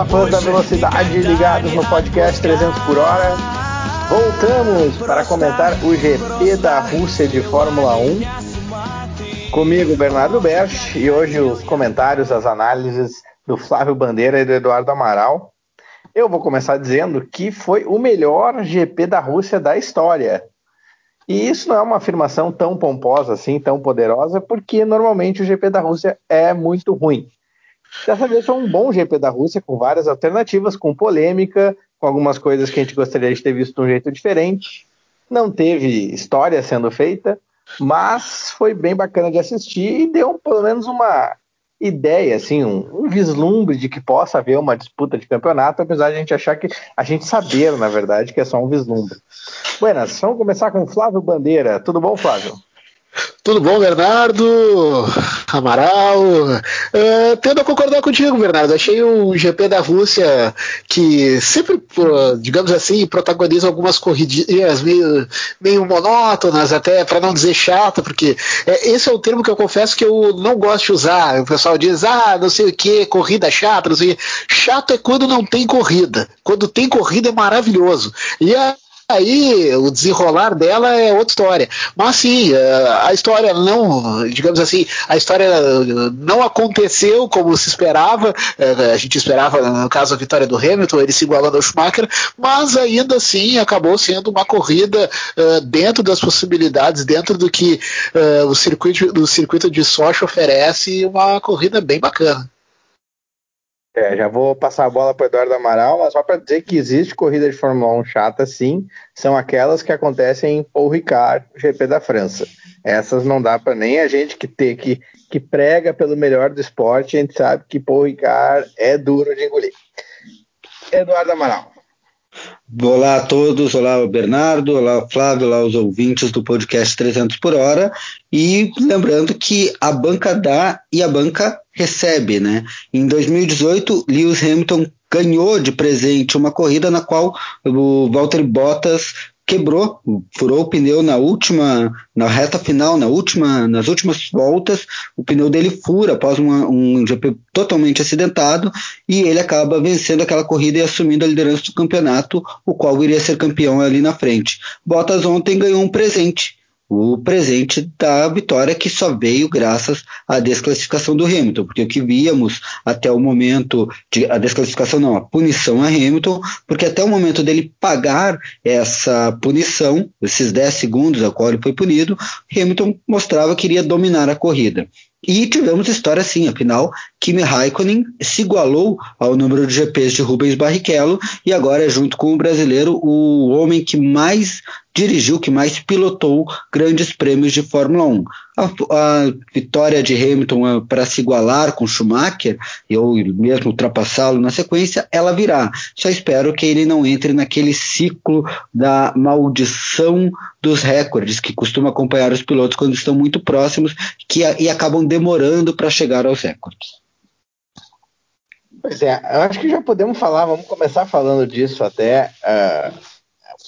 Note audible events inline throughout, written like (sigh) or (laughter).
Olá, fãs da velocidade ligados no podcast 300 por hora. Voltamos para comentar o GP da Rússia de Fórmula 1. Comigo, Bernardo Berch, e hoje os comentários, as análises do Flávio Bandeira e do Eduardo Amaral. Eu vou começar dizendo que foi o melhor GP da Rússia da história. E isso não é uma afirmação tão pomposa assim, tão poderosa, porque normalmente o GP da Rússia é muito ruim. Dessa vez foi um bom GP da Rússia, com várias alternativas, com polêmica, com algumas coisas que a gente gostaria de ter visto de um jeito diferente. Não teve história sendo feita, mas foi bem bacana de assistir e deu pelo menos uma ideia, assim, um, um, vislumbre de que possa haver uma disputa de campeonato, apesar de a gente achar que a gente saber, na verdade, que é só um vislumbre. Buenas, vamos começar com Flávio Bandeira. Tudo bom, Flávio? Tudo bom, Bernardo? Amaral? Uh, tendo a concordar contigo, Bernardo. Achei o GP da Rússia que sempre, digamos assim, protagoniza algumas corridinhas meio, meio monótonas, até para não dizer chato, porque é, esse é o termo que eu confesso que eu não gosto de usar. O pessoal diz, ah, não sei o que, corrida chata, não sei o que. Chato é quando não tem corrida. Quando tem corrida é maravilhoso. E a aí o desenrolar dela é outra história. Mas sim, é, a história não, digamos assim, a história não aconteceu como se esperava. É, a gente esperava, no caso, a vitória do Hamilton, ele se igualando ao Schumacher, mas ainda assim acabou sendo uma corrida dentro das possibilidades, dentro do que o circuito, do circuito de Sochi oferece, uma corrida bem bacana. É, já vou passar a bola para Eduardo Amaral, mas só para dizer que existe corrida de Fórmula 1 chata, sim, são aquelas que acontecem em Paul Ricard, GP da França. Essas não dá para nem a gente que, ter, que, que prega pelo melhor do esporte, a gente sabe que Paul Ricard é duro de engolir. Eduardo Amaral. Olá a todos, olá Bernardo, olá Flávio, olá os ouvintes do podcast 300 por hora. E lembrando que a banca dá e a banca recebe, né? Em 2018, Lewis Hamilton ganhou de presente uma corrida na qual o Valtteri Bottas quebrou, furou o pneu na última, na reta final, na última, nas últimas voltas, o pneu dele fura após uma, um GP totalmente acidentado e ele acaba vencendo aquela corrida e assumindo a liderança do campeonato, o qual iria ser campeão ali na frente. Bottas ontem ganhou um presente o presente da vitória que só veio graças à desclassificação do Hamilton, porque o que víamos até o momento de a desclassificação não, a punição a Hamilton, porque até o momento dele pagar essa punição, esses 10 segundos a qual ele foi punido, Hamilton mostrava que iria dominar a corrida. E tivemos história assim, afinal, Kimi Raikkonen se igualou ao número de GPs de Rubens Barrichello e agora é junto com o brasileiro o homem que mais dirigiu, que mais pilotou grandes prêmios de Fórmula 1. A, a vitória de Hamilton eh, para se igualar com Schumacher, ou mesmo ultrapassá-lo na sequência, ela virá. Só espero que ele não entre naquele ciclo da maldição dos recordes que costuma acompanhar os pilotos quando estão muito próximos que, e acabam demorando para chegar aos recordes. Pois é, eu acho que já podemos falar, vamos começar falando disso até. Uh,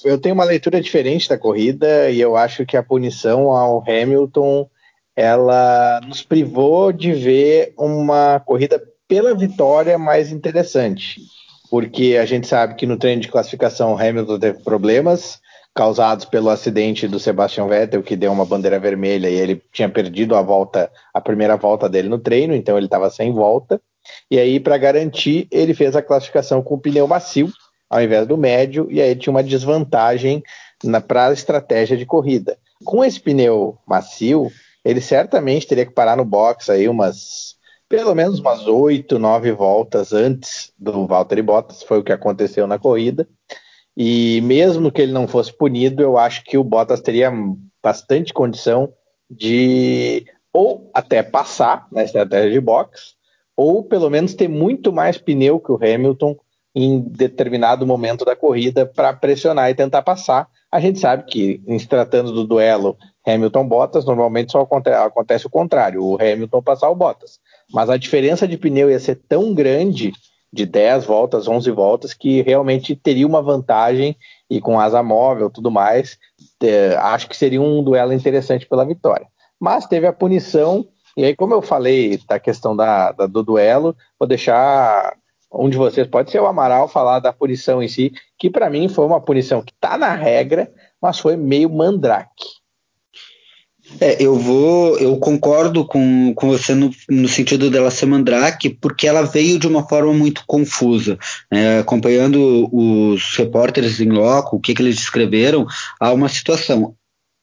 eu tenho uma leitura diferente da corrida e eu acho que a punição ao Hamilton ela nos privou de ver uma corrida pela vitória mais interessante, porque a gente sabe que no treino de classificação o Hamilton teve problemas causados pelo acidente do Sebastian Vettel que deu uma bandeira vermelha e ele tinha perdido a volta, a primeira volta dele no treino, então ele estava sem volta. E aí, para garantir, ele fez a classificação com o pneu macio, ao invés do médio, e aí tinha uma desvantagem para a estratégia de corrida. Com esse pneu macio, ele certamente teria que parar no box aí umas, pelo menos umas oito, nove voltas antes do Valtteri Bottas, foi o que aconteceu na corrida. E mesmo que ele não fosse punido, eu acho que o Bottas teria bastante condição de ou até passar na estratégia de box, ou pelo menos ter muito mais pneu que o Hamilton em determinado momento da corrida para pressionar e tentar passar. A gente sabe que, em se tratando do duelo Hamilton-Bottas, normalmente só acontece o contrário, o Hamilton passar o Bottas. Mas a diferença de pneu ia ser tão grande, de 10 voltas, 11 voltas, que realmente teria uma vantagem e com asa móvel tudo mais, acho que seria um duelo interessante pela vitória. Mas teve a punição e aí, como eu falei da questão da, da, do duelo, vou deixar um de vocês, pode ser o Amaral, falar da punição em si, que para mim foi uma punição que está na regra, mas foi meio mandrake. É, eu vou, eu concordo com, com você no, no sentido dela ser mandrake, porque ela veio de uma forma muito confusa. É, acompanhando os repórteres em loco, o que, que eles descreveram, há uma situação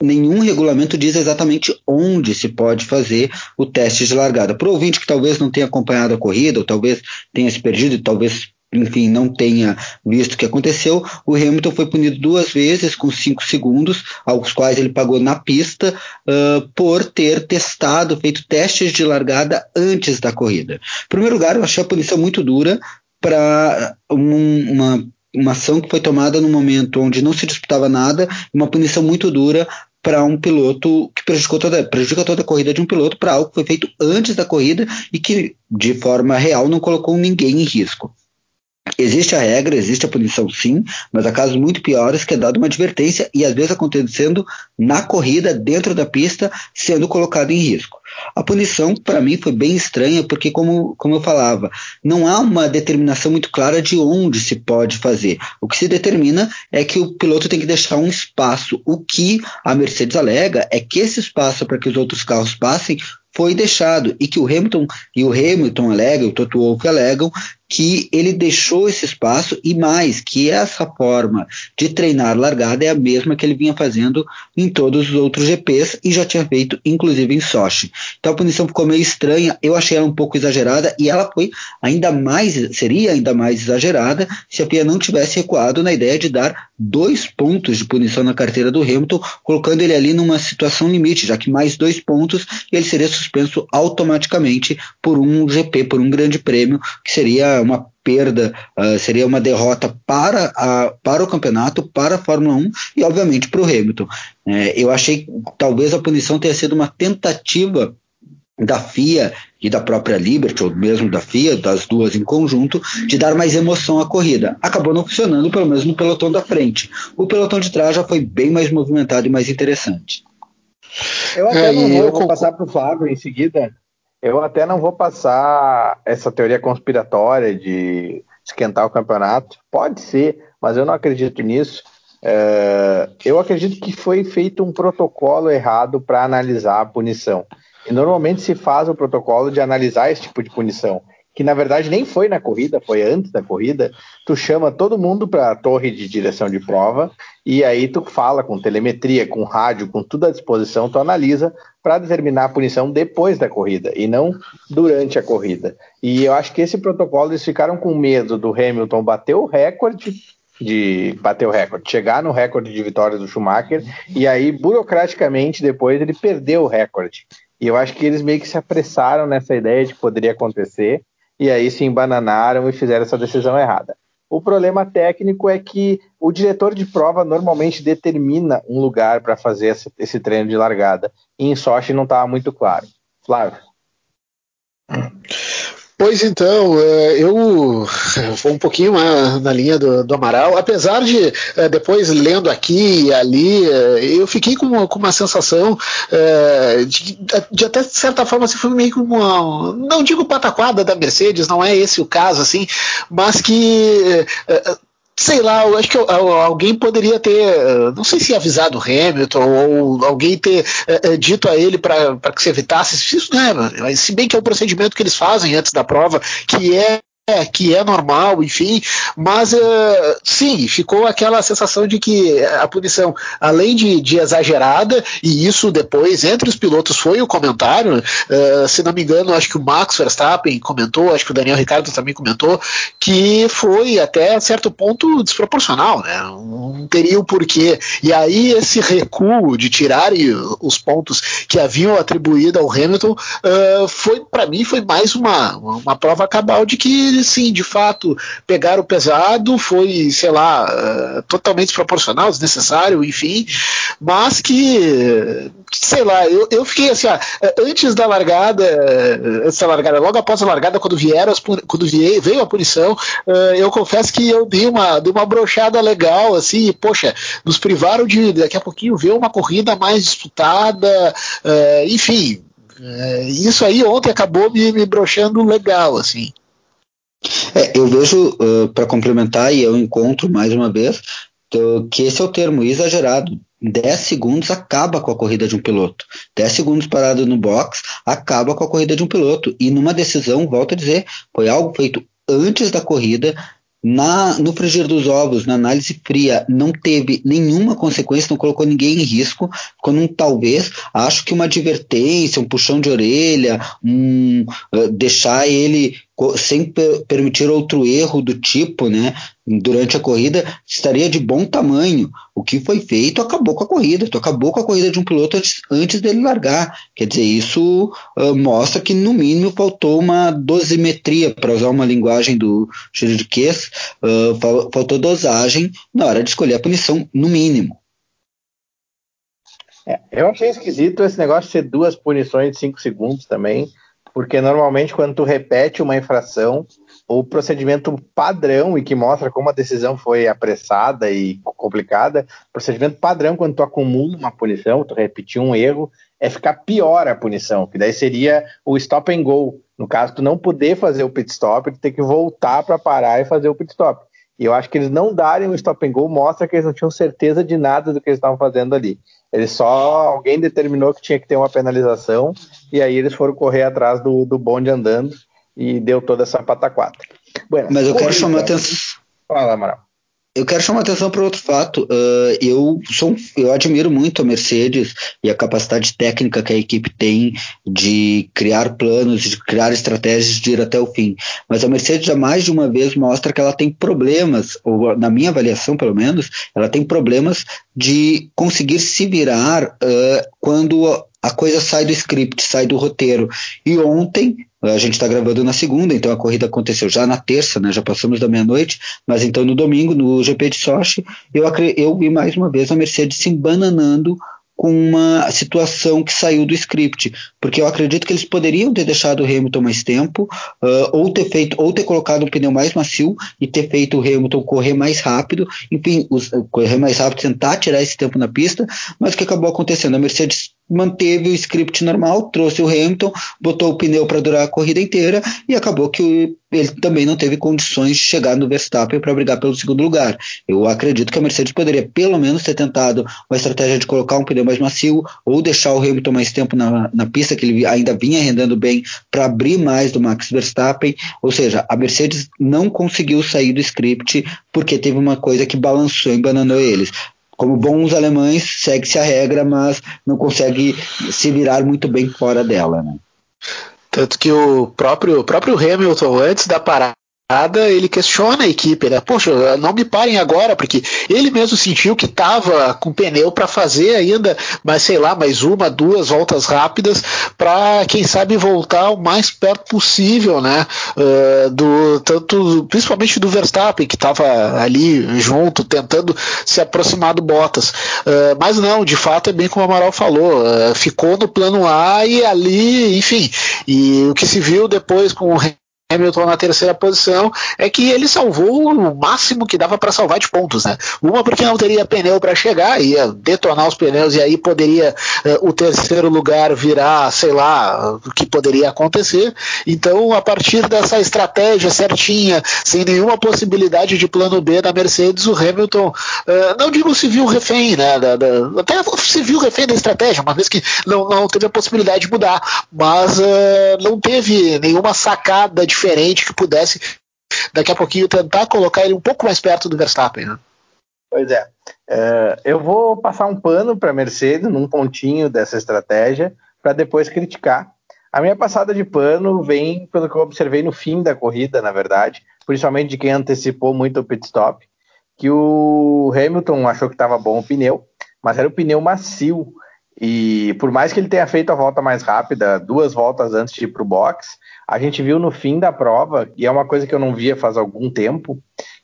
nenhum regulamento diz exatamente onde se pode fazer o teste de largada. Para o ouvinte que talvez não tenha acompanhado a corrida, ou talvez tenha se perdido, e talvez enfim, não tenha visto o que aconteceu, o Hamilton foi punido duas vezes com cinco segundos, aos quais ele pagou na pista, uh, por ter testado, feito testes de largada antes da corrida. Em primeiro lugar, eu achei a punição muito dura para um, uma uma ação que foi tomada no momento onde não se disputava nada, uma punição muito dura para um piloto que prejudicou toda, toda a corrida de um piloto para algo que foi feito antes da corrida e que, de forma real, não colocou ninguém em risco. Existe a regra, existe a punição sim, mas há casos muito piores que é dada uma advertência e às vezes acontecendo na corrida, dentro da pista, sendo colocado em risco. A punição, para mim, foi bem estranha, porque, como, como eu falava, não há uma determinação muito clara de onde se pode fazer. O que se determina é que o piloto tem que deixar um espaço. O que a Mercedes alega é que esse espaço para que os outros carros passem foi deixado e que o Hamilton e o Hamilton alegam, o Toto Wolff alegam que ele deixou esse espaço e mais, que essa forma de treinar largada é a mesma que ele vinha fazendo em todos os outros GPs e já tinha feito inclusive em Sochi. Então a punição ficou meio estranha, eu achei ela um pouco exagerada e ela foi ainda mais, seria ainda mais exagerada se a FIA não tivesse recuado na ideia de dar dois pontos de punição na carteira do Hamilton, colocando ele ali numa situação limite, já que mais dois pontos ele seria suspenso automaticamente por um GP, por um grande prêmio, que seria uma perda, uh, seria uma derrota para, a, para o campeonato, para a Fórmula 1 e, obviamente, para o Hamilton. É, eu achei que talvez a punição tenha sido uma tentativa da FIA e da própria Liberty, ou mesmo da FIA, das duas em conjunto, de dar mais emoção à corrida. Acabou não funcionando, pelo menos no pelotão da frente. O pelotão de trás já foi bem mais movimentado e mais interessante. Eu até é, não vou, vou passar para o Flávio em seguida, eu até não vou passar essa teoria conspiratória de esquentar o campeonato. Pode ser, mas eu não acredito nisso. É, eu acredito que foi feito um protocolo errado para analisar a punição. E normalmente se faz o protocolo de analisar esse tipo de punição que na verdade nem foi na corrida, foi antes da corrida, tu chama todo mundo para a torre de direção de prova e aí tu fala com telemetria, com rádio, com tudo à disposição, tu analisa para determinar a punição depois da corrida e não durante a corrida. E eu acho que esse protocolo eles ficaram com medo do Hamilton bater o recorde de bater o recorde, chegar no recorde de vitórias do Schumacher e aí burocraticamente depois ele perdeu o recorde. E eu acho que eles meio que se apressaram nessa ideia de que poderia acontecer e aí se embananaram e fizeram essa decisão errada. O problema técnico é que o diretor de prova normalmente determina um lugar para fazer esse, esse, treino de largada. E em Sochi não estava muito claro. Flávio. (clears throat) Pois então, é, eu (laughs) vou um pouquinho na linha do, do Amaral, apesar de é, depois lendo aqui e ali, é, eu fiquei com uma, com uma sensação de, de, até certa forma se assim, foi meio como uma, não digo pataquada da Mercedes, não é esse o caso assim, mas que sei lá, eu acho que alguém poderia ter, não sei se avisado o Hamilton ou alguém ter é, dito a ele para que se evitasse isso, né? Mas se bem que é o procedimento que eles fazem antes da prova, que é é, que é normal, enfim, mas uh, sim, ficou aquela sensação de que a punição, além de, de, exagerada, e isso depois entre os pilotos foi o comentário, uh, se não me engano, acho que o Max Verstappen comentou, acho que o Daniel Ricardo também comentou, que foi até certo ponto desproporcional, né? Não teria o porquê. E aí esse recuo de tirar os pontos que haviam atribuído ao Hamilton uh, foi, para mim, foi mais uma, uma prova cabal de que sim, de fato, pegaram pesado, foi, sei lá, uh, totalmente desproporcional, desnecessário, enfim, mas que, sei lá, eu, eu fiquei assim, ó, antes da largada, da largada, logo após a largada, quando vieram as, quando veio, a punição, uh, eu confesso que eu dei uma, dei uma brochada legal, assim, e, poxa, nos privaram de daqui a pouquinho ver uma corrida mais disputada, enfim, isso aí ontem acabou me, me broxando legal, assim. É, eu vejo, uh, para complementar, e eu encontro mais uma vez, que esse é o termo exagerado. 10 segundos acaba com a corrida de um piloto. 10 segundos parado no box acaba com a corrida de um piloto. E numa decisão, volto a dizer, foi algo feito antes da corrida, na, no frigir dos ovos, na análise fria, não teve nenhuma consequência, não colocou ninguém em risco. Quando um talvez, acho que uma advertência, um puxão de orelha, um, uh, deixar ele sem permitir outro erro do tipo, né, durante a corrida, estaria de bom tamanho. O que foi feito acabou com a corrida, tu acabou com a corrida de um piloto antes, antes dele largar. Quer dizer, isso uh, mostra que no mínimo faltou uma dosimetria, para usar uma linguagem do juridiquês, uh, faltou dosagem na hora de escolher a punição, no mínimo. É, eu achei esquisito esse negócio de ser duas punições de cinco segundos também porque normalmente quando tu repete uma infração, o procedimento padrão e que mostra como a decisão foi apressada e complicada, procedimento padrão quando tu acumula uma punição, tu repetir um erro, é ficar pior a punição, que daí seria o stop and go. No caso, tu não poder fazer o pit stop, tu ter que voltar para parar e fazer o pit stop. E eu acho que eles não darem o stop and go mostra que eles não tinham certeza de nada do que eles estavam fazendo ali. Eles só alguém determinou que tinha que ter uma penalização e aí eles foram correr atrás do, do bonde andando e deu toda essa pataquada. Bueno, Mas eu quero chamar a atenção. Fala, Amaral. Eu quero chamar atenção para outro fato. Uh, eu, sou, eu admiro muito a Mercedes e a capacidade técnica que a equipe tem de criar planos, de criar estratégias de ir até o fim. Mas a Mercedes já mais de uma vez mostra que ela tem problemas, ou na minha avaliação pelo menos, ela tem problemas de conseguir se virar uh, quando a coisa sai do script, sai do roteiro. E ontem, a gente está gravando na segunda, então a corrida aconteceu já na terça, né? Já passamos da meia-noite, mas então no domingo, no GP de Sochi, eu, eu vi mais uma vez a Mercedes se embananando com uma situação que saiu do script, porque eu acredito que eles poderiam ter deixado o Hamilton mais tempo, uh, ou ter feito, ou ter colocado um pneu mais macio e ter feito o Hamilton correr mais rápido, enfim, os, correr mais rápido, tentar tirar esse tempo na pista, mas o que acabou acontecendo? A Mercedes manteve o script normal, trouxe o Hamilton, botou o pneu para durar a corrida inteira e acabou que ele também não teve condições de chegar no Verstappen para brigar pelo segundo lugar. Eu acredito que a Mercedes poderia pelo menos ter tentado uma estratégia de colocar um pneu mais macio ou deixar o Hamilton mais tempo na, na pista, que ele ainda vinha rendendo bem, para abrir mais do Max Verstappen. Ou seja, a Mercedes não conseguiu sair do script porque teve uma coisa que balançou e bananou eles como bons alemães, segue-se a regra, mas não consegue se virar muito bem fora dela. Né? Tanto que o próprio, o próprio Hamilton, antes da parada, ele questiona a equipe, né? Poxa, não me parem agora, porque ele mesmo sentiu que estava com pneu para fazer ainda, mas sei lá, mais uma, duas voltas rápidas para quem sabe voltar o mais perto possível, né? Uh, do tanto, principalmente do Verstappen que estava ali junto, tentando se aproximar do Bottas. Uh, mas não, de fato é bem como o Amaral falou, uh, ficou no plano A e ali, enfim, e o que se viu depois com o Hamilton na terceira posição é que ele salvou o máximo que dava para salvar de pontos, né? Uma porque não teria pneu para chegar, ia detonar os pneus e aí poderia uh, o terceiro lugar virar, sei lá, o que poderia acontecer. Então, a partir dessa estratégia certinha, sem nenhuma possibilidade de plano B da Mercedes, o Hamilton, uh, não digo se viu refém, né? Da, da, até se viu refém da estratégia, uma vez que não, não teve a possibilidade de mudar, mas uh, não teve nenhuma sacada de diferente que pudesse daqui a pouquinho tentar colocar ele um pouco mais perto do Verstappen. Né? Pois é. Uh, eu vou passar um pano para a Mercedes num pontinho dessa estratégia para depois criticar. A minha passada de pano vem pelo que eu observei no fim da corrida, na verdade, principalmente de quem antecipou muito o pit stop, que o Hamilton achou que estava bom o pneu, mas era o pneu macio. E por mais que ele tenha feito a volta mais rápida, duas voltas antes de ir para o box, a gente viu no fim da prova, e é uma coisa que eu não via faz algum tempo,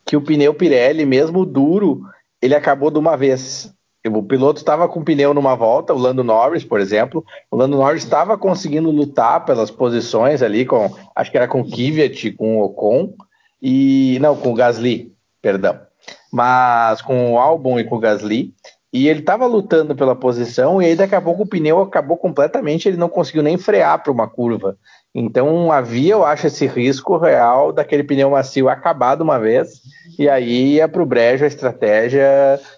que o pneu Pirelli, mesmo duro, ele acabou de uma vez. O piloto estava com o pneu numa volta, o Lando Norris, por exemplo. O Lando Norris estava conseguindo lutar pelas posições ali, com acho que era com o Kvyat, com o Ocon, e não, com o Gasly, perdão. Mas com o Albon e com o Gasly. E ele estava lutando pela posição, e aí daqui a pouco o pneu acabou completamente, ele não conseguiu nem frear para uma curva. Então havia, eu acho, esse risco real daquele pneu macio acabar de uma vez, e aí ia para o brejo a estratégia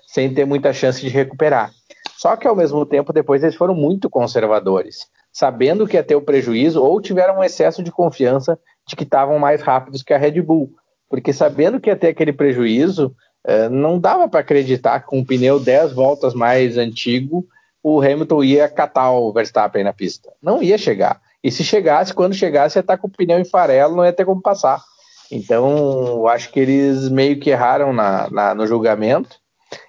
sem ter muita chance de recuperar. Só que ao mesmo tempo, depois eles foram muito conservadores, sabendo que ia ter o prejuízo, ou tiveram um excesso de confiança de que estavam mais rápidos que a Red Bull. Porque sabendo que ia ter aquele prejuízo, é, não dava para acreditar que com um pneu 10 voltas mais antigo o Hamilton ia catar o Verstappen na pista. Não ia chegar. E se chegasse, quando chegasse, ia estar tá com o pneu em farelo, não ia ter como passar. Então, acho que eles meio que erraram na, na no julgamento.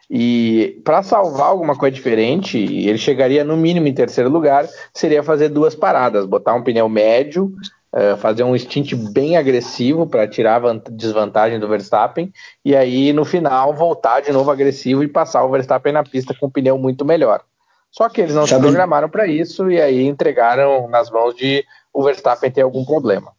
E para salvar alguma coisa diferente, ele chegaria no mínimo em terceiro lugar, seria fazer duas paradas, botar um pneu médio uh, fazer um stint bem agressivo para tirar a desvantagem do Verstappen e aí no final voltar de novo agressivo e passar o Verstappen na pista com um pneu muito melhor. Só que eles não Sabe... se programaram para isso e aí entregaram nas mãos de o Verstappen ter algum problema.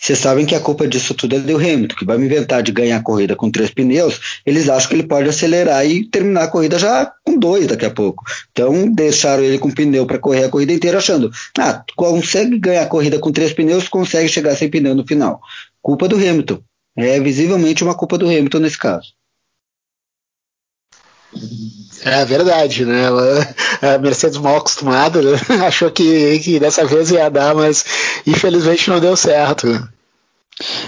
Vocês sabem que a culpa disso tudo é do Hamilton, que vai inventar de ganhar a corrida com três pneus. Eles acham que ele pode acelerar e terminar a corrida já com dois daqui a pouco. Então deixaram ele com pneu para correr a corrida inteira, achando, ah, consegue ganhar a corrida com três pneus, consegue chegar sem pneu no final. Culpa do Hamilton. É visivelmente uma culpa do Hamilton nesse caso. É verdade, né? A Mercedes mal acostumada né? (laughs) achou que, que dessa vez ia dar, mas infelizmente não deu certo.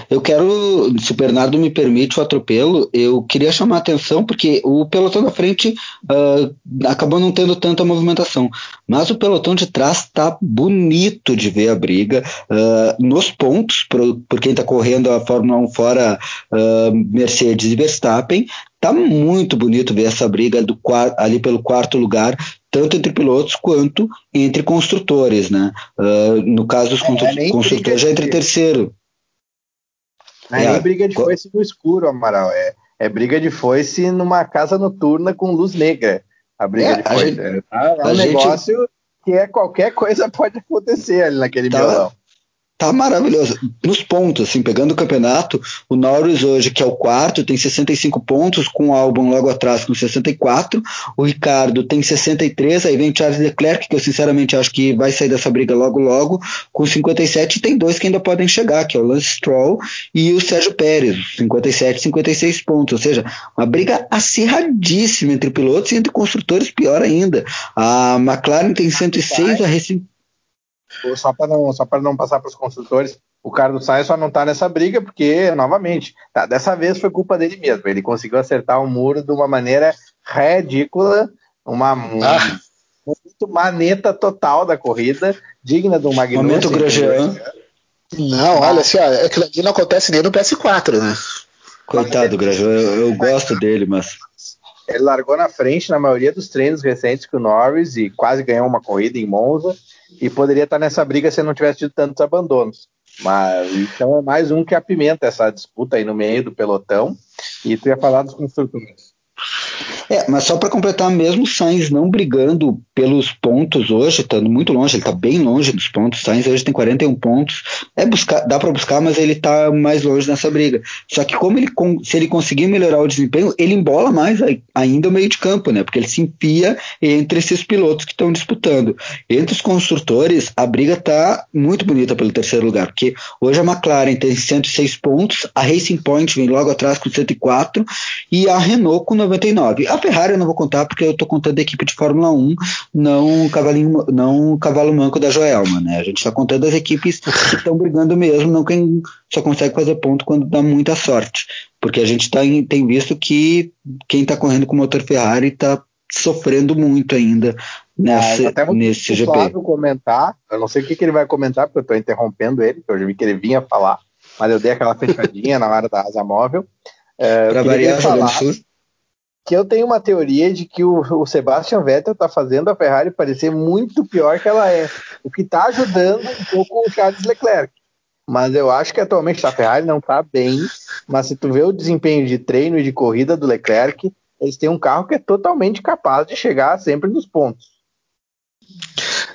Eu quero, se o Bernardo me permite o atropelo, eu queria chamar a atenção porque o pelotão da frente uh, acabou não tendo tanta movimentação, mas o pelotão de trás está bonito de ver a briga uh, nos pontos, por, por quem está correndo a Fórmula 1 fora uh, Mercedes e Verstappen, Tá muito bonito ver essa briga do, ali pelo quarto lugar, tanto entre pilotos quanto entre construtores, né? Uh, no caso dos é, é construtores, já entre terceiro. Não é, é briga de foice no escuro, Amaral. É, é briga de foice numa casa noturna com luz negra. A briga é, de foice. Gente, é, um negócio gente... que é qualquer coisa pode acontecer ali naquele violão tá maravilhoso. Nos pontos, assim, pegando o campeonato, o Norris hoje, que é o quarto, tem 65 pontos, com o Albon logo atrás com 64, o Ricardo tem 63, aí vem Charles Leclerc, que eu sinceramente acho que vai sair dessa briga logo logo, com 57, e tem dois que ainda podem chegar, que é o Lance Stroll e o Sérgio Pérez, 57 e 56 pontos, ou seja, uma briga acirradíssima entre pilotos e entre construtores, pior ainda. A McLaren tem 106, a Racing só para não, só não passar para os construtores, o Carlos Sainz só não está nessa briga porque, novamente, tá, dessa vez foi culpa dele mesmo. Ele conseguiu acertar o muro de uma maneira ridícula, uma ah. muito maneta total da corrida, digna do Magnussen. Momento Grosjean. Não, olha assim, ó, aquilo ali não acontece nem no PS4, né? Coitado do Grosjean, eu, eu gosto dele, mas ele largou na frente na maioria dos treinos recentes com o Norris e quase ganhou uma corrida em Monza e poderia estar nessa briga se não tivesse tido tantos abandonos. Mas então é mais um que apimenta essa disputa aí no meio do pelotão. E tu ia falar dos construtores. É, mas só para completar, mesmo Sainz não brigando pelos pontos hoje, estando muito longe, ele está bem longe dos pontos. Sainz hoje tem 41 pontos. É buscar, dá para buscar, mas ele está mais longe nessa briga. Só que como ele se ele conseguir melhorar o desempenho, ele embola mais ainda o meio de campo, né? Porque ele se enfia entre esses pilotos que estão disputando. Entre os construtores, a briga está muito bonita pelo terceiro lugar, porque hoje a McLaren tem 106 pontos, a Racing Point vem logo atrás com 104 e a Renault com 99. A Ferrari eu não vou contar porque eu estou contando a equipe de Fórmula 1, não o cavalinho, não o cavalo manco da Joelma, né? A gente está contando as equipes que estão brigando mesmo, não quem só consegue fazer ponto quando dá muita sorte. Porque a gente tá em, tem visto que quem está correndo com o motor Ferrari está sofrendo muito ainda nesse, ah, até nesse GP. Flávio comentar, eu não sei o que, que ele vai comentar, porque eu estou interrompendo ele, que eu já vi que ele vinha falar, mas eu dei aquela fechadinha na hora da asa móvel. É, Para variar, susto que eu tenho uma teoria de que o, o Sebastian Vettel está fazendo a Ferrari parecer muito pior que ela é, o que está ajudando um pouco o Charles Leclerc. Mas eu acho que atualmente a Ferrari não está bem, mas se tu vê o desempenho de treino e de corrida do Leclerc, eles têm um carro que é totalmente capaz de chegar sempre nos pontos.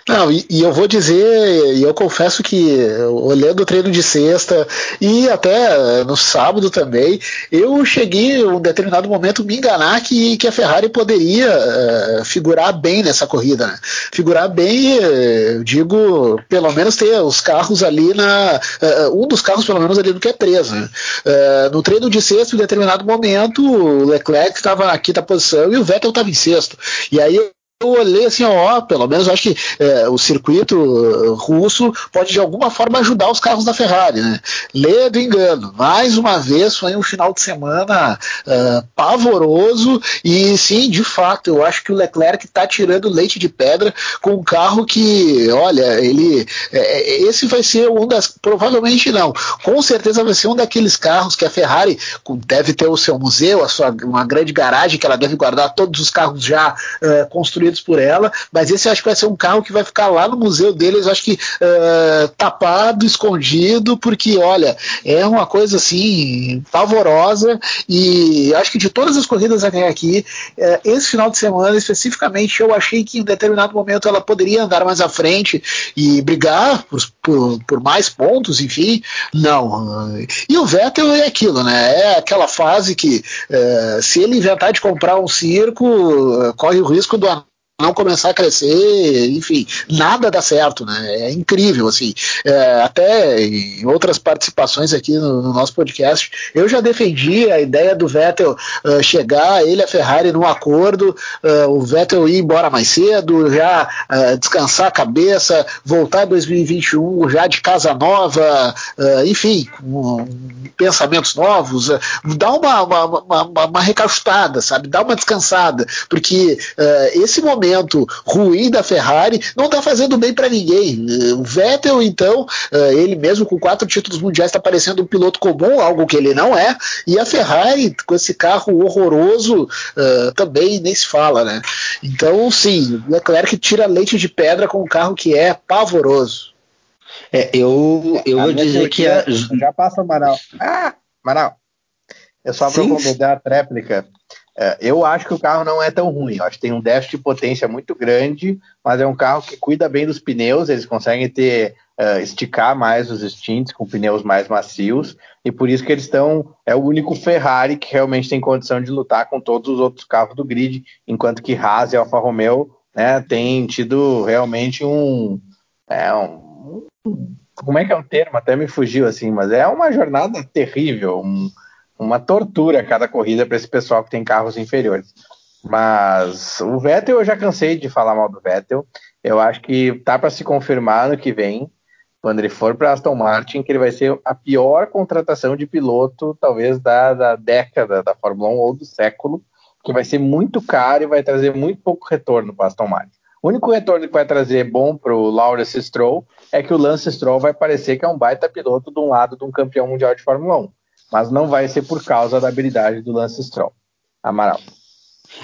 Não, e, e, eu vou dizer, e eu confesso que olhando o treino de sexta e até no sábado também, eu cheguei em um determinado momento me enganar que, que a Ferrari poderia uh, figurar bem nessa corrida, né? Figurar bem, eu digo, pelo menos ter os carros ali na. Uh, um dos carros, pelo menos, ali no Q3, né? Uh, no treino de sexta, em determinado momento, o Leclerc estava na quinta posição e o Vettel estava em sexto. E aí eu olhei assim, ó, pelo menos acho que é, o circuito uh, russo pode de alguma forma ajudar os carros da Ferrari, né? Lê do engano. Mais uma vez foi um final de semana uh, pavoroso e sim, de fato, eu acho que o Leclerc está tirando leite de pedra com um carro que, olha, ele, é, é, esse vai ser um das, provavelmente não, com certeza vai ser um daqueles carros que a Ferrari deve ter o seu museu, a sua uma grande garagem que ela deve guardar todos os carros já uh, construídos construídos por ela, mas esse acho que vai ser um carro que vai ficar lá no museu deles, acho que uh, tapado, escondido, porque olha, é uma coisa assim pavorosa e acho que de todas as corridas até aqui, uh, esse final de semana especificamente, eu achei que em determinado momento ela poderia andar mais à frente e brigar por, por, por mais pontos, enfim, não. E o Vettel é aquilo, né? É aquela fase que uh, se ele inventar de comprar um circo, corre o risco do não começar a crescer, enfim, nada dá certo, né? É incrível, assim. É, até em outras participações aqui no, no, nosso podcast, eu já defendi a ideia do Vettel uh, chegar, ele e a Ferrari num acordo, uh, o Vettel ir embora mais cedo, já uh, descansar a cabeça, voltar 2021 já de casa nova, enfim, com pensamentos novos, dar uma, uma, uma, uma, recastada, sabe? Dar uma descansada, porque esse momento momento ruim da Ferrari não está fazendo bem para ninguém. O Vettel, então, eh, ele mesmo com quatro títulos mundiais está parecendo um piloto comum, algo que ele não é, e a Ferrari com esse carro horroroso eh, também nem se fala, né? Então, sim, Leclerc tira leite de pedra com um carro que é pavoroso. É, eu, eu vou dizer que. A... Já passa, Amaral. Ah, Amaral. É só para completar a réplica. É, eu acho que o carro não é tão ruim. Eu acho que tem um déficit de potência muito grande, mas é um carro que cuida bem dos pneus. Eles conseguem ter uh, esticar mais os stints com pneus mais macios e por isso que eles estão. É o único Ferrari que realmente tem condição de lutar com todos os outros carros do grid, enquanto que Haas e Alfa Romeo né, têm tido realmente um, é, um, como é que é o termo? Até me fugiu assim, mas é uma jornada terrível. Um, uma tortura cada corrida para esse pessoal que tem carros inferiores. Mas o Vettel, eu já cansei de falar mal do Vettel. Eu acho que tá para se confirmar no que vem, quando ele for para Aston Martin, que ele vai ser a pior contratação de piloto, talvez da, da década da Fórmula 1 ou do século, que vai ser muito caro e vai trazer muito pouco retorno para Aston Martin. O único retorno que vai trazer bom para o Lawrence Stroll é que o Lance Stroll vai parecer que é um baita piloto de um lado de um campeão mundial de Fórmula 1 mas não vai ser por causa da habilidade do Lance Stroll. Amaral.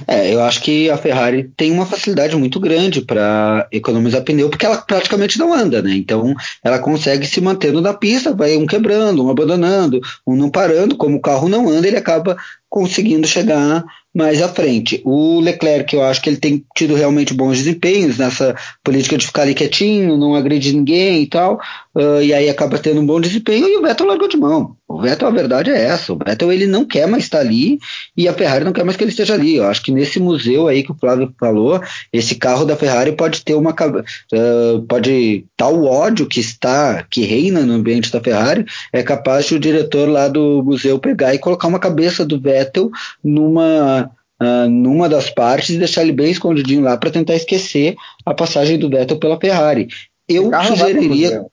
É, eu acho que a Ferrari tem uma facilidade muito grande para economizar pneu, porque ela praticamente não anda, né? Então ela consegue se mantendo na pista, vai um quebrando, um abandonando, um não parando. Como o carro não anda, ele acaba conseguindo chegar mais à frente. O Leclerc, eu acho que ele tem tido realmente bons desempenhos nessa política de ficar ali quietinho, não agredir ninguém e tal, uh, e aí acaba tendo um bom desempenho e o Vettel largou de mão. O Vettel, a verdade é essa, o Vettel ele não quer mais estar ali e a Ferrari não quer mais que ele esteja ali. Eu acho que nesse museu aí que o Flávio falou, esse carro da Ferrari pode ter uma uh, pode tal ódio que está que reina no ambiente da Ferrari é capaz de o diretor lá do museu pegar e colocar uma cabeça do Vettel numa uh, numa das partes e deixar ele bem escondidinho lá para tentar esquecer a passagem do Vettel pela Ferrari. Eu sugeriria.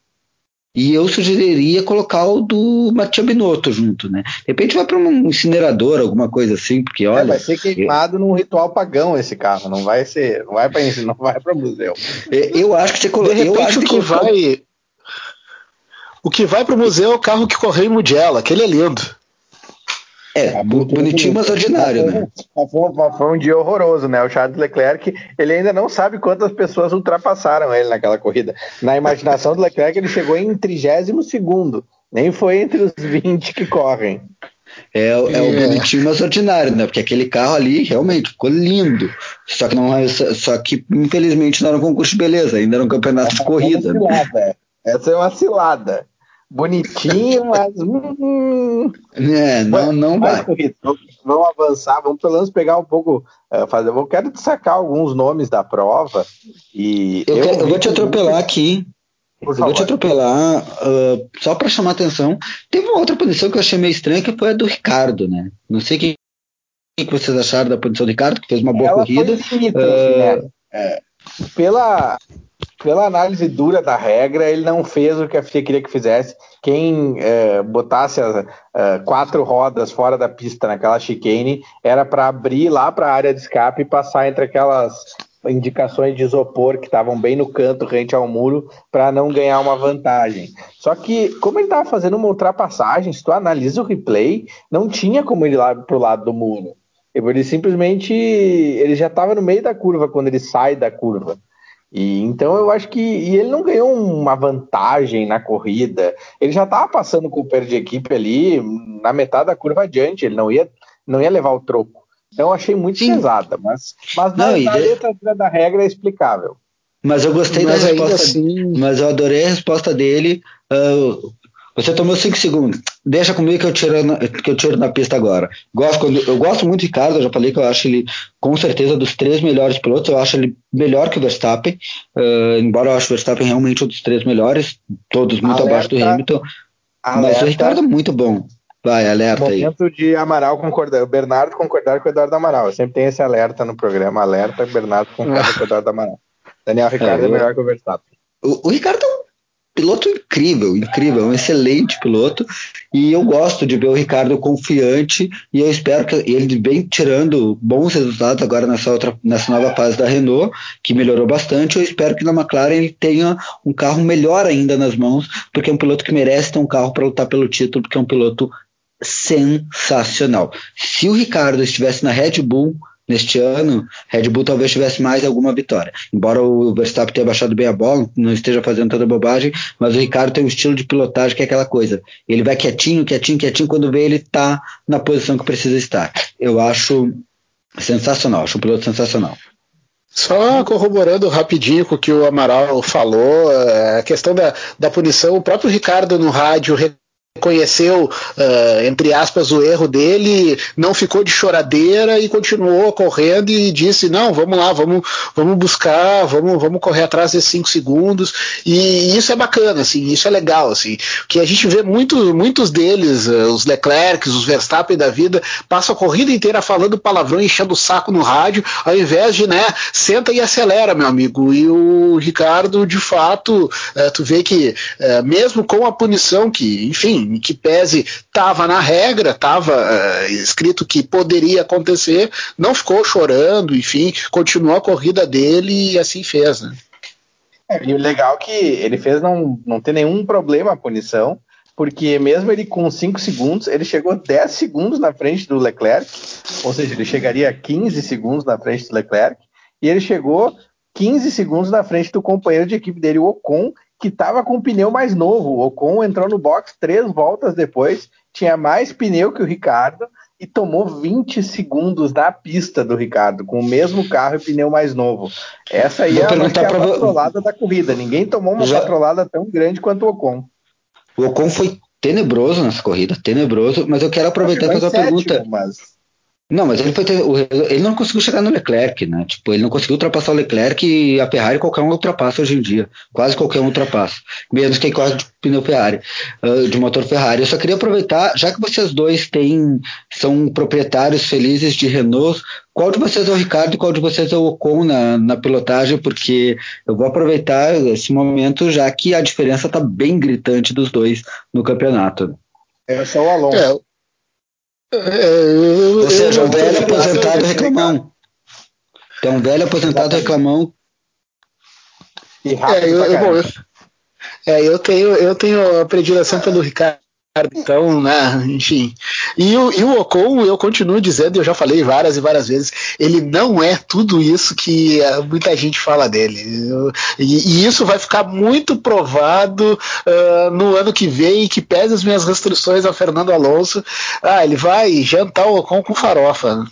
E eu sugeriria colocar o do Matia Binotto junto, né? De repente vai para um incinerador, alguma coisa assim, porque é, olha. É, vai ser queimado eu... num ritual pagão esse carro, não vai ser, não vai para não vai para museu. Eu acho que você colocou. Eu acho que, que vai. O que vai para o museu é o carro que correu em Mugello, aquele é lindo. É, bonitinho, mas ordinário, né? Foi, foi, um dia horroroso, né? O Charles Leclerc, ele ainda não sabe quantas pessoas ultrapassaram ele naquela corrida. Na imaginação do Leclerc, ele chegou em 32 segundo. Nem foi entre os 20 que correm. É, é, é, o bonitinho, mas ordinário, né? Porque aquele carro ali realmente ficou lindo. Só que não é, só que infelizmente não era um concurso de beleza, ainda era um campeonato de corrida. Né? Essa é uma cilada. Bonitinho, mas. Hum, é, não, não vai. Vamos avançar, vamos pelo menos pegar um pouco. Uh, fazer, eu quero sacar alguns nomes da prova. E eu, eu, quero, eu vou te atropelar aqui. Por eu favor. vou te atropelar, uh, só para chamar atenção. Teve uma outra punição que eu achei meio estranha, que foi a do Ricardo, né? Não sei o que, que vocês acharam da punição do Ricardo, que fez uma boa Ela corrida. Foi limite, uh, né? é, pela, pela análise dura da regra, ele não fez o que a FIA queria que fizesse. Quem é, botasse as uh, quatro rodas fora da pista naquela chicane era para abrir lá para a área de escape e passar entre aquelas indicações de isopor que estavam bem no canto, rente ao muro, para não ganhar uma vantagem. Só que, como ele estava fazendo uma ultrapassagem, se tu analisa o replay, não tinha como ir lá para o lado do muro. Ele simplesmente ele já estava no meio da curva quando ele sai da curva. E então eu acho que e ele não ganhou uma vantagem na corrida. Ele já estava passando com o per de equipe ali na metade da curva adiante. Ele não ia não ia levar o troco. Então eu achei muito Sim. pesada, mas, mas não, na, na letra da regra é explicável. Mas eu gostei mas da resposta, assim... mas eu adorei a resposta dele. Uh, você tomou 5 segundos. Deixa comigo que eu tiro na, que eu tiro na pista agora. Gosto, eu gosto muito do Ricardo, eu já falei que eu acho ele, com certeza, dos três melhores pilotos. Eu acho ele melhor que o Verstappen. Uh, embora eu ache o Verstappen realmente um dos três melhores, todos muito alerta, abaixo do Hamilton. Alerta, mas o Ricardo é muito bom. Vai, alerta momento aí. Momento de Amaral concordar, o Bernardo concordar com o Eduardo Amaral. Eu sempre tem esse alerta no programa. Alerta, Bernardo concorda com o Eduardo Amaral. Daniel Ricardo é, é melhor que o Verstappen. O, o Ricardo piloto incrível, incrível, um excelente piloto. E eu gosto de ver o Ricardo confiante e eu espero que ele vem tirando bons resultados agora nessa, outra, nessa nova fase da Renault, que melhorou bastante. Eu espero que na McLaren ele tenha um carro melhor ainda nas mãos, porque é um piloto que merece ter um carro para lutar pelo título, porque é um piloto sensacional. Se o Ricardo estivesse na Red Bull neste ano, Red Bull talvez tivesse mais alguma vitória. Embora o Verstappen tenha baixado bem a bola, não esteja fazendo toda bobagem, mas o Ricardo tem um estilo de pilotagem que é aquela coisa. Ele vai quietinho, quietinho, quietinho, quando vê ele está na posição que precisa estar. Eu acho sensacional, acho um piloto sensacional. Só corroborando rapidinho com o que o Amaral falou, é, a questão da, da punição, o próprio Ricardo no rádio reconheceu, uh, entre aspas, o erro dele, não ficou de choradeira e continuou correndo e disse: não, vamos lá, vamos, vamos buscar, vamos, vamos correr atrás desses cinco segundos. E, isso é bacana, assim, isso é legal, assim, que a gente vê muito, muitos deles, uh, os Leclerc, os Verstappen da vida, passam a corrida inteira falando palavrão, enchendo o saco no rádio, ao invés de, né, senta e acelera, meu amigo. E o Ricardo, de fato, uh, tu vê que, mesmo com a punição que, enfim, que pese estava na regra, estava uh, escrito que poderia acontecer, não ficou chorando, enfim, continuou a corrida dele e assim fez, né? É, e o legal é que ele fez não, não ter nenhum problema a punição, porque mesmo ele com 5 segundos, ele chegou 10 segundos na frente do Leclerc, ou seja, ele chegaria 15 segundos na frente do Leclerc, e ele chegou 15 segundos na frente do companheiro de equipe dele, o Ocon, que estava com um pneu mais novo. O Ocon entrou no box três voltas depois, tinha mais pneu que o Ricardo e tomou 20 segundos da pista do Ricardo, com o mesmo carro e pneu mais novo. Essa aí Vou é, a, é a patrolada da corrida. Ninguém tomou uma Já... patrolada tão grande quanto o Ocon. O Ocon foi tenebroso nessa corrida, tenebroso, mas eu quero aproveitar e fazer uma pergunta. Mas... Não, mas ele foi ter, ele não conseguiu chegar no Leclerc, né? Tipo, ele não conseguiu ultrapassar o Leclerc e a Ferrari qualquer um ultrapassa hoje em dia. Quase qualquer um ultrapassa. Menos quem corre de pneu Ferrari, uh, de motor Ferrari. Eu só queria aproveitar, já que vocês dois têm, são proprietários felizes de Renault, qual de vocês é o Ricardo e qual de vocês é o Ocon na, na pilotagem? Porque eu vou aproveitar esse momento, já que a diferença está bem gritante dos dois no campeonato. Eu sou o Alonso. É, é, Ou seja, um velho aposentado reclamão. Tem um velho aposentado reclamão. E rápido é, eu, eu, bom, eu, é, eu tenho, eu tenho a predileção pelo Ricardo então, né, enfim. E o, e o Ocon, eu continuo dizendo, eu já falei várias e várias vezes, ele não é tudo isso que eh, muita gente fala dele. E, e isso vai ficar muito provado uh, no ano que vem, que pese as minhas restrições ao Fernando Alonso. Ah, ele vai jantar o Ocon com farofa.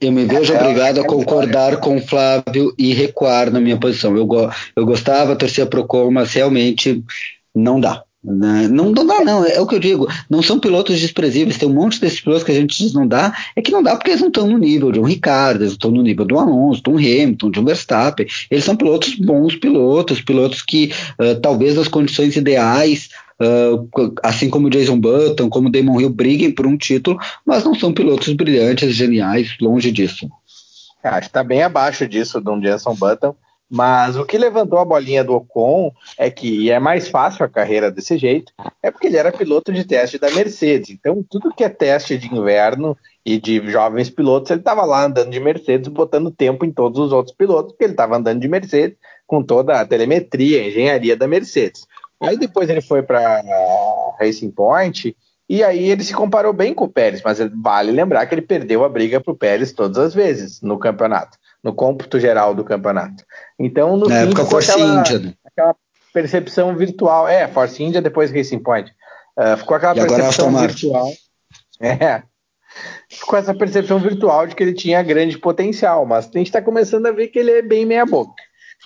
Eu me vejo é, obrigado a concordar com o Flávio e recuar na minha posição. Eu, go eu gostava, torcia pro Ocon, mas realmente não dá. Né? Não, não dá, não. É o que eu digo. Não são pilotos desprezíveis. Tem um monte desses pilotos que a gente diz não dá. É que não dá porque eles não estão no nível de um Ricardo, eles estão no nível do Alonso, de um Hamilton, de um Verstappen. Eles são pilotos bons pilotos, pilotos que uh, talvez as condições ideais Uh, assim como Jason Button, como Damon Hill, briguem por um título, mas não são pilotos brilhantes, geniais, longe disso. Que está bem abaixo disso de um Jason Button. Mas o que levantou a bolinha do Ocon é que é mais fácil a carreira desse jeito, é porque ele era piloto de teste da Mercedes. Então, tudo que é teste de inverno e de jovens pilotos, ele estava lá andando de Mercedes, botando tempo em todos os outros pilotos, porque ele estava andando de Mercedes com toda a telemetria, a engenharia da Mercedes. Aí depois ele foi para Racing Point e aí ele se comparou bem com o Pérez, mas vale lembrar que ele perdeu a briga para o Pérez todas as vezes no campeonato no cômputo geral do campeonato. Então, no Na fim, época Force aquela, India, né? aquela percepção virtual. É, Force India, depois Racing Point. Uh, ficou aquela e percepção virtual. É. Ficou essa percepção virtual de que ele tinha grande potencial, mas a gente está começando a ver que ele é bem meia-boca.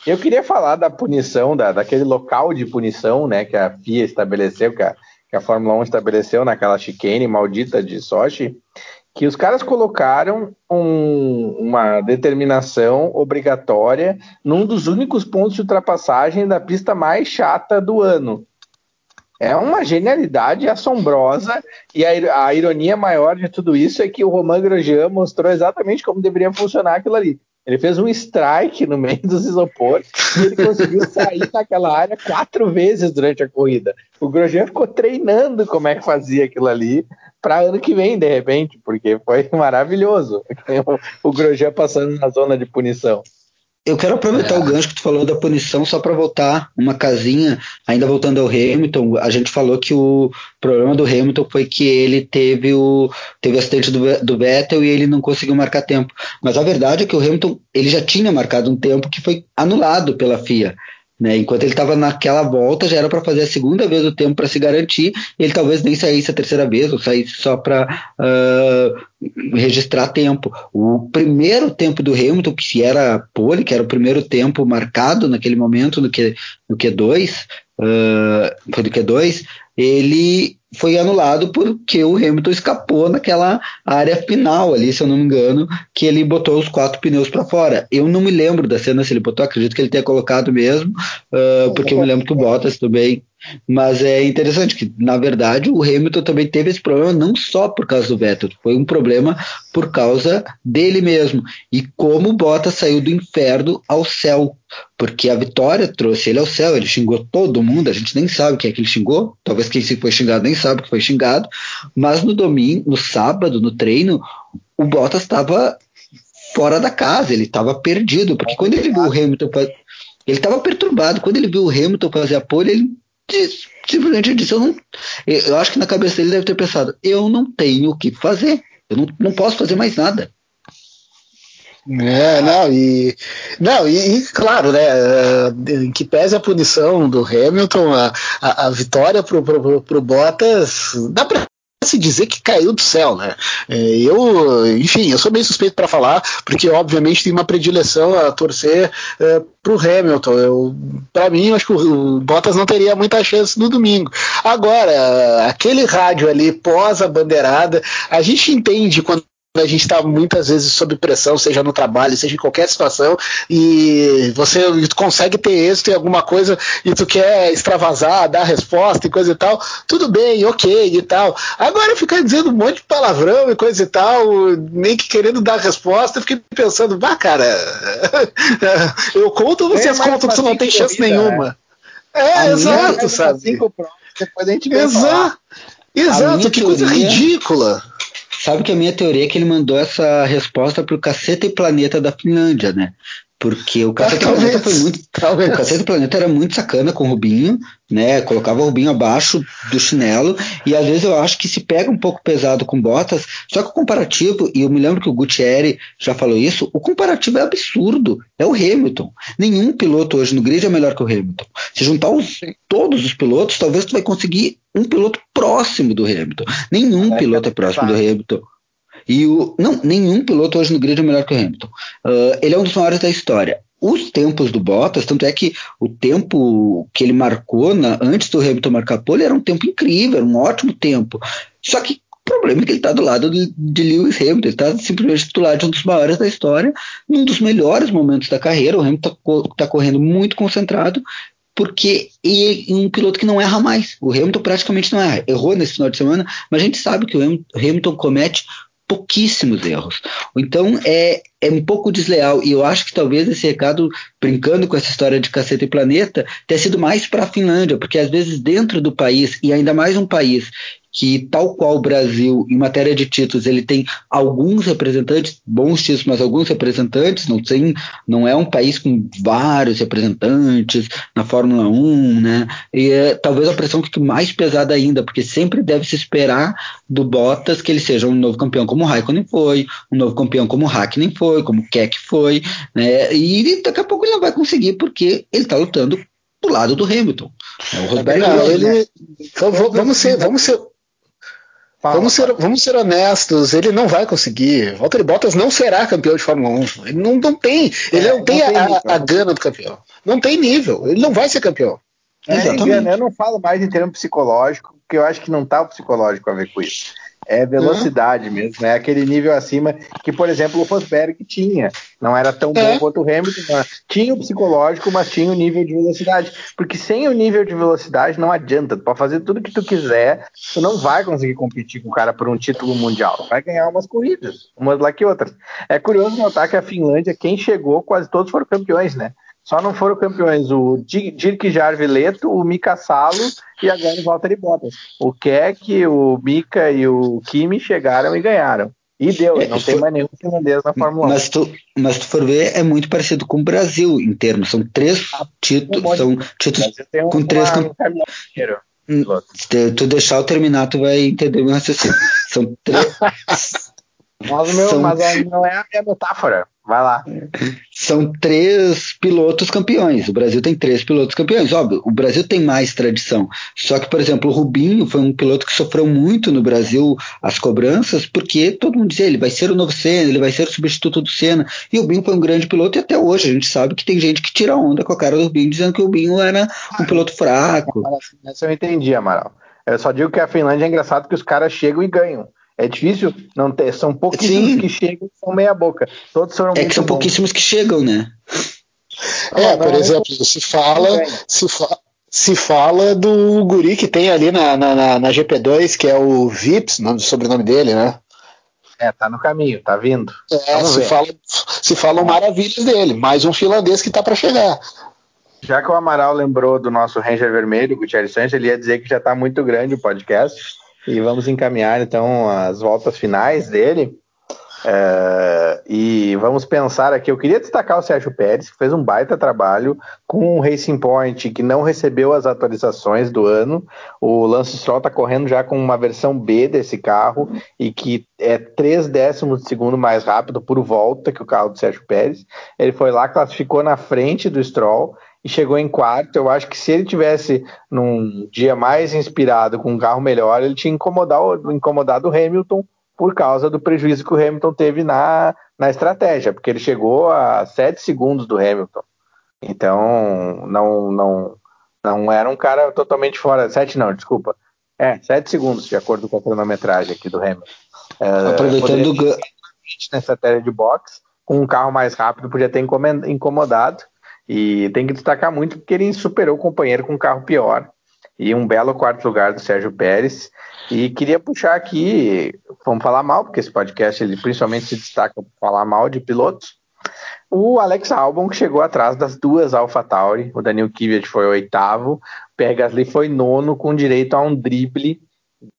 Eu queria falar da punição, da, daquele local de punição, né, que a FIA estabeleceu, que a, que a Fórmula 1 estabeleceu naquela chicane maldita de Sochi, que os caras colocaram um, uma determinação obrigatória num dos únicos pontos de ultrapassagem da pista mais chata do ano. É uma genialidade assombrosa e a, a ironia maior de tudo isso é que o Romain Grosjean mostrou exatamente como deveria funcionar aquilo ali. Ele fez um strike no meio dos isopores e ele conseguiu sair (laughs) daquela área quatro vezes durante a corrida. O Grosjean ficou treinando como é que fazia aquilo ali para ano que vem, de repente, porque foi (laughs) maravilhoso. (laughs) O, Grosjean passando na zona de punição. Eu quero aproveitar é. o gancho que tu falou da punição só para voltar uma casinha, ainda voltando ao Hamilton, a gente falou que o problema do Hamilton foi que ele teve o teve o acidente do, do Vettel e ele não conseguiu marcar tempo. Mas a verdade é que o Hamilton ele já tinha marcado um tempo que foi anulado pela FIA. Né? Enquanto ele estava naquela volta, já era para fazer a segunda vez o tempo para se garantir, e ele talvez nem saísse a terceira vez, ou saísse só para uh, registrar tempo. O primeiro tempo do Hamilton, que era pole, que era o primeiro tempo marcado naquele momento no, Q, no Q2, uh, foi do Q2, ele foi anulado porque o Hamilton escapou naquela área final ali, se eu não me engano, que ele botou os quatro pneus para fora. Eu não me lembro da cena se ele botou, acredito que ele tenha colocado mesmo, uh, porque eu me lembro que o Bottas também mas é interessante que, na verdade, o Hamilton também teve esse problema não só por causa do Vettel, foi um problema por causa dele mesmo. E como o Bottas saiu do inferno ao céu, porque a vitória trouxe ele ao céu, ele xingou todo mundo, a gente nem sabe quem é que ele xingou, talvez quem se foi xingado nem sabe que foi xingado, mas no domingo, no sábado, no treino, o Bottas estava fora da casa, ele estava perdido, porque quando ele viu o Hamilton, ele estava perturbado, quando ele viu o Hamilton fazer a pole, ele simplesmente disse, eu não. Eu acho que na cabeça dele deve ter pensado, eu não tenho o que fazer. Eu não, não posso fazer mais nada. É, não, e. Não, e, e, claro, né? Em que pese a punição do Hamilton, a, a, a vitória pro, pro, pro Bottas, dá pra se dizer que caiu do céu, né? É, eu, enfim, eu sou bem suspeito para falar, porque obviamente tem uma predileção a torcer é, para o Hamilton. Para mim, acho que o Bottas não teria muita chance no domingo. Agora, aquele rádio ali pós a bandeirada, a gente entende quando a gente está muitas vezes sob pressão, seja no trabalho, seja em qualquer situação, e você consegue ter êxito em alguma coisa e tu quer extravasar, dar resposta e coisa e tal, tudo bem, ok e tal. Agora ficar dizendo um monte de palavrão e coisa e tal, nem que querendo dar resposta, eu fiquei pensando, bah, cara, (laughs) eu conto ou vocês é contam que você não tem chance corrida, nenhuma? É, é exato, sabe? Cinco depois a gente Exato, exato, que coisa ridícula. Sabe que a minha teoria é que ele mandou essa resposta pro caceta e planeta da Finlândia, né? Porque o Cacete do Planeta foi muito. Talvez. O Cacete do Planeta era muito sacana com o Rubinho, né? Colocava o Rubinho abaixo do chinelo. E às vezes eu acho que se pega um pouco pesado com Bottas. Só que o comparativo, e eu me lembro que o Gutierrez já falou isso, o comparativo é absurdo. É o Hamilton. Nenhum piloto hoje no grid é melhor que o Hamilton. Se juntar os, todos os pilotos, talvez tu vai conseguir um piloto próximo do Hamilton. Nenhum é, piloto é próximo do Hamilton. E o, não, nenhum piloto hoje no grid é melhor que o Hamilton. Uh, ele é um dos maiores da história. Os tempos do Bottas, tanto é que o tempo que ele marcou na, antes do Hamilton marcar pole era um tempo incrível, era um ótimo tempo. Só que o problema é que ele está do lado de, de, Lewis Hamilton, ele está simplesmente titular de um dos maiores da história, num dos melhores momentos da carreira. O Hamilton está tá correndo muito concentrado, porque é um piloto que não erra mais. O Hamilton praticamente não erra. Errou nesse final de semana, mas a gente sabe que o Hamilton comete pouquíssimos erros. Então é, é um pouco desleal. E eu acho que talvez esse recado, brincando com essa história de caceta e planeta, tenha sido mais para a Finlândia, porque às vezes dentro do país, e ainda mais um país que, tal qual o Brasil, em matéria de títulos, ele tem alguns representantes, bons títulos, mas alguns representantes, não, tem, não é um país com vários representantes na Fórmula 1, né? E é, talvez a pressão fique mais pesada ainda, porque sempre deve se esperar do Bottas que ele seja um novo campeão como o Raikkonen foi, um novo campeão como o Hakkinen foi, como o Keck foi, né? E daqui a pouco ele não vai conseguir, porque ele está lutando do lado do Hamilton. É o Rosberg. É, ele, vamos ser, vamos ser Fala, vamos, ser, vamos ser honestos, ele não vai conseguir. Valtteri Bottas não será campeão de Fórmula 1. Ele não, não tem, ele é, não tem, não tem a, a, gana do campeão. Não tem nível, ele não vai ser campeão. É, Exatamente. Eu não falo mais em termo psicológico, porque eu acho que não está o psicológico a ver com isso é velocidade uhum. mesmo, é aquele nível acima que, por exemplo, o Rosberg tinha. Não era tão bom é. quanto o Hamilton, tinha o psicológico, mas tinha o nível de velocidade. Porque sem o nível de velocidade não adianta. Tu pode fazer tudo que tu quiser, tu não vai conseguir competir com o cara por um título mundial. Vai ganhar umas corridas, umas lá que outras. É curioso notar que a Finlândia, quem chegou, quase todos foram campeões, né? Só não foram campeões o Dirk Jarvileto, o Mika Salo e agora o Valtteri Bottas. O Keck, o Mika e o Kimi chegaram e ganharam. E deu, é, não tem mais nenhum finlandês na Fórmula 1. Mas tu, mas tu for ver, é muito parecido com o Brasil em termos. São três ah, títulos. São títulos um, com três. Um hum, se tu deixar eu terminar, tu vai entender o meu raciocínio. (laughs) São três. (laughs) mas, meu, são... mas não é a minha metáfora. Vai lá. São três pilotos campeões. O Brasil tem três pilotos campeões. Óbvio, o Brasil tem mais tradição. Só que, por exemplo, o Rubinho foi um piloto que sofreu muito no Brasil as cobranças, porque todo mundo dizia ele vai ser o novo Senna, ele vai ser o substituto do Senna. E o Rubinho foi um grande piloto e até hoje a gente sabe que tem gente que tira onda com a cara do Rubinho, dizendo que o Rubinho era um piloto fraco. Essa eu entendi, Amaral. Eu só digo que a Finlândia é engraçado que os caras chegam e ganham. É difícil não ter. São pouquíssimos Sim. que chegam são meia boca. Todos foram É que são bons. pouquíssimos que chegam, né? É, por exemplo, se fala, se, fa se fala do guri que tem ali na, na, na GP2, que é o Vips, nome, sobrenome dele, né? É, tá no caminho, tá vindo. É, se, fala, se falam maravilhas dele. Mais um finlandês que tá para chegar. Já que o Amaral lembrou do nosso Ranger Vermelho, o Gutierrez Sanches, ele ia dizer que já tá muito grande o podcast. E vamos encaminhar então as voltas finais dele. É, e vamos pensar aqui. Eu queria destacar o Sérgio Pérez, que fez um baita trabalho com o Racing Point, que não recebeu as atualizações do ano. O Lance Stroll está correndo já com uma versão B desse carro e que é 3 décimos de segundo mais rápido por volta que o carro do Sérgio Pérez. Ele foi lá, classificou na frente do Stroll e chegou em quarto. Eu acho que se ele tivesse num dia mais inspirado, com um carro melhor, ele tinha incomodado, incomodado o Hamilton por causa do prejuízo que o Hamilton teve na, na estratégia, porque ele chegou a 7 segundos do Hamilton. Então, não, não, não era um cara totalmente fora. 7 não, desculpa. É, 7 segundos, de acordo com a cronometragem aqui do Hamilton. É, Aproveitando o na estratégia de box, com um carro mais rápido, podia ter incomodado. E tem que destacar muito porque ele superou o companheiro com um carro pior. E um belo quarto lugar do Sérgio Pérez. E queria puxar aqui, vamos falar mal, porque esse podcast ele principalmente se destaca por falar mal de pilotos. O Alex Albon, que chegou atrás das duas AlphaTauri, o Daniel Kvyat foi oitavo, o Pierre Gasly foi nono, com direito a um drible,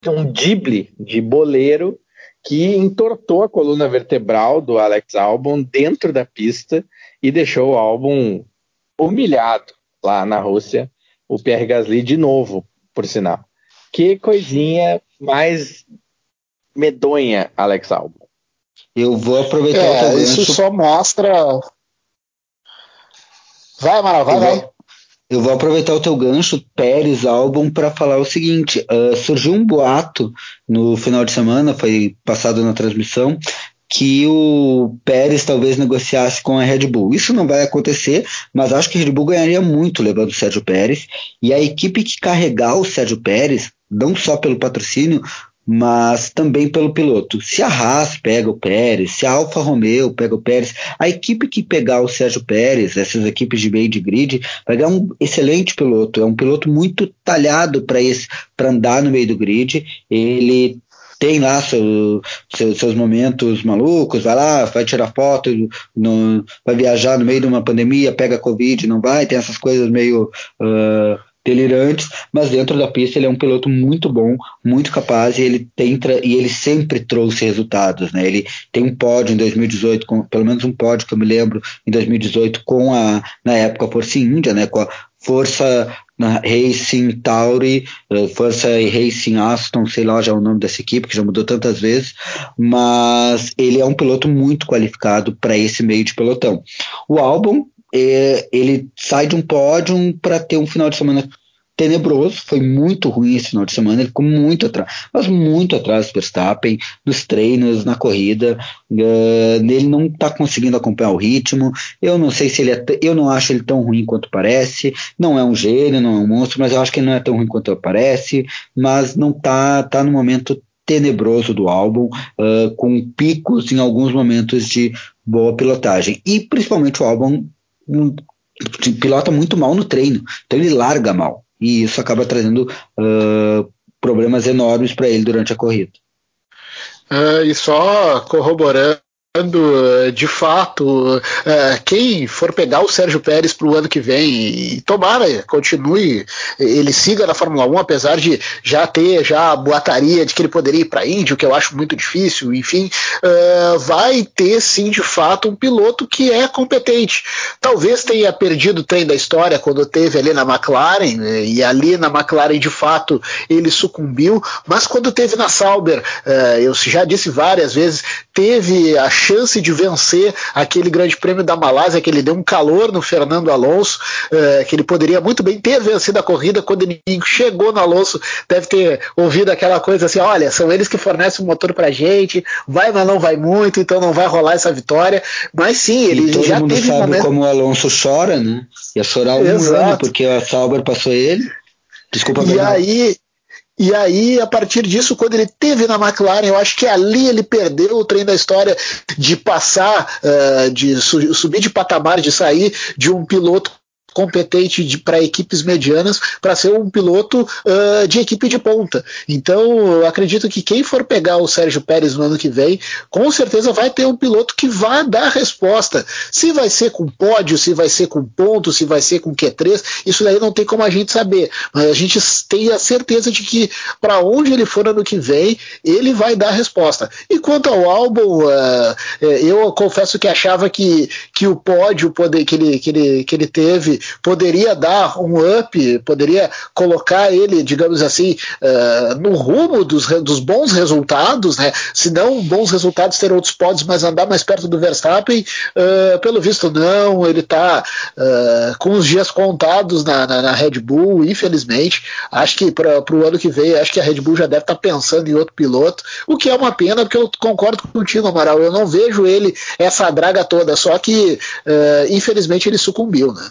um drible de boleiro, que entortou a coluna vertebral do Alex Albon dentro da pista e deixou o Albon humilhado lá na Rússia, o Pierre Gasly de novo, por sinal. Que coisinha mais medonha, Alex Albon. Eu vou aproveitar é, o teu Isso gancho. só mostra. Vai, Amaral, vai, eu vai. Vou, eu vou aproveitar o teu gancho, Pérez Albon, para falar o seguinte: uh, surgiu um boato no final de semana, foi passado na transmissão, que o Pérez talvez negociasse com a Red Bull. Isso não vai acontecer, mas acho que a Red Bull ganharia muito levando o Sérgio Pérez. E a equipe que carregar o Sérgio Pérez, não só pelo patrocínio, mas também pelo piloto. Se a Haas pega o Pérez, se a Alfa Romeo pega o Pérez, a equipe que pegar o Sérgio Pérez, essas equipes de meio de grid, vai ganhar um excelente piloto. É um piloto muito talhado para andar no meio do grid. Ele tem lá seu, seu, seus momentos malucos, vai lá, vai tirar foto, no, vai viajar no meio de uma pandemia, pega Covid, não vai, tem essas coisas meio. Uh, delirantes, mas dentro da pista ele é um piloto muito bom, muito capaz e ele tenta e ele sempre trouxe resultados, né? Ele tem um pódio em 2018, com, pelo menos um pódio que eu me lembro em 2018 com a na época Força Índia, né? Com a Força na Racing Tauri, eh, Força Racing Aston, sei lá já o nome dessa equipe que já mudou tantas vezes, mas ele é um piloto muito qualificado para esse meio de pelotão. O álbum é, ele sai de um pódio para ter um final de semana tenebroso, foi muito ruim esse final de semana, ele ficou muito atrás, mas muito atrás do Verstappen, nos treinos, na corrida, uh, ele não está conseguindo acompanhar o ritmo, eu não sei se ele é, eu não acho ele tão ruim quanto parece, não é um gênio, não é um monstro, mas eu acho que ele não é tão ruim quanto parece, mas não tá, tá no momento tenebroso do álbum, uh, com picos em alguns momentos de boa pilotagem, e principalmente o álbum pilota muito mal no treino, então ele larga mal e isso acaba trazendo uh, problemas enormes para ele durante a corrida. Uh, e só corroborando eh, de fato, eh, quem for pegar o Sérgio Pérez para o ano que vem e tomara, continue, ele siga na Fórmula 1, apesar de já ter já a boataria de que ele poderia ir para a Índia, o que eu acho muito difícil, enfim, eh, vai ter sim de fato um piloto que é competente. Talvez tenha perdido o trem da história quando teve ali na McLaren, e ali na McLaren de fato ele sucumbiu, mas quando teve na Sauber, eu já disse várias vezes, teve a chance de vencer aquele grande prêmio da Malásia, que ele deu um calor no Fernando Alonso, é, que ele poderia muito bem ter vencido a corrida quando ele chegou no Alonso, deve ter ouvido aquela coisa assim: olha, são eles que fornecem o motor pra gente, vai, mas não vai muito, então não vai rolar essa vitória. Mas sim, ele e todo já mundo teve sabe momento... como o Alonso chora, né? Ia chorar um Exato. ano, porque a Sauber passou ele. Desculpa, E aí, e aí, a partir disso, quando ele teve na McLaren, eu acho que ali ele perdeu o trem da história de passar, uh, de su subir de patamar, de sair de um piloto competente para equipes medianas para ser um piloto uh, de equipe de ponta. Então, eu acredito que quem for pegar o Sérgio Pérez no ano que vem, com certeza vai ter um piloto que vai dar resposta. Se vai ser com pódio, se vai ser com ponto, se vai ser com Q3, isso daí não tem como a gente saber. Mas a gente tem a certeza de que para onde ele for ano que vem, ele vai dar resposta. E quanto ao álbum, uh, eu confesso que achava que, que o pódio poder, que, ele, que, ele, que ele teve poderia dar um up, poderia colocar ele, digamos assim, uh, no rumo dos, dos bons resultados, né? Se não bons resultados ter outros pódios, mas andar mais perto do Verstappen, uh, pelo visto não, ele está uh, com os dias contados na, na, na, Red Bull, infelizmente. Acho que para o ano que vem, acho que a Red Bull já deve estar tá pensando em outro piloto, o que é uma pena, porque eu concordo contigo, Amaral. Eu não vejo ele essa draga toda, só que infelizmente ele sucumbiu, né?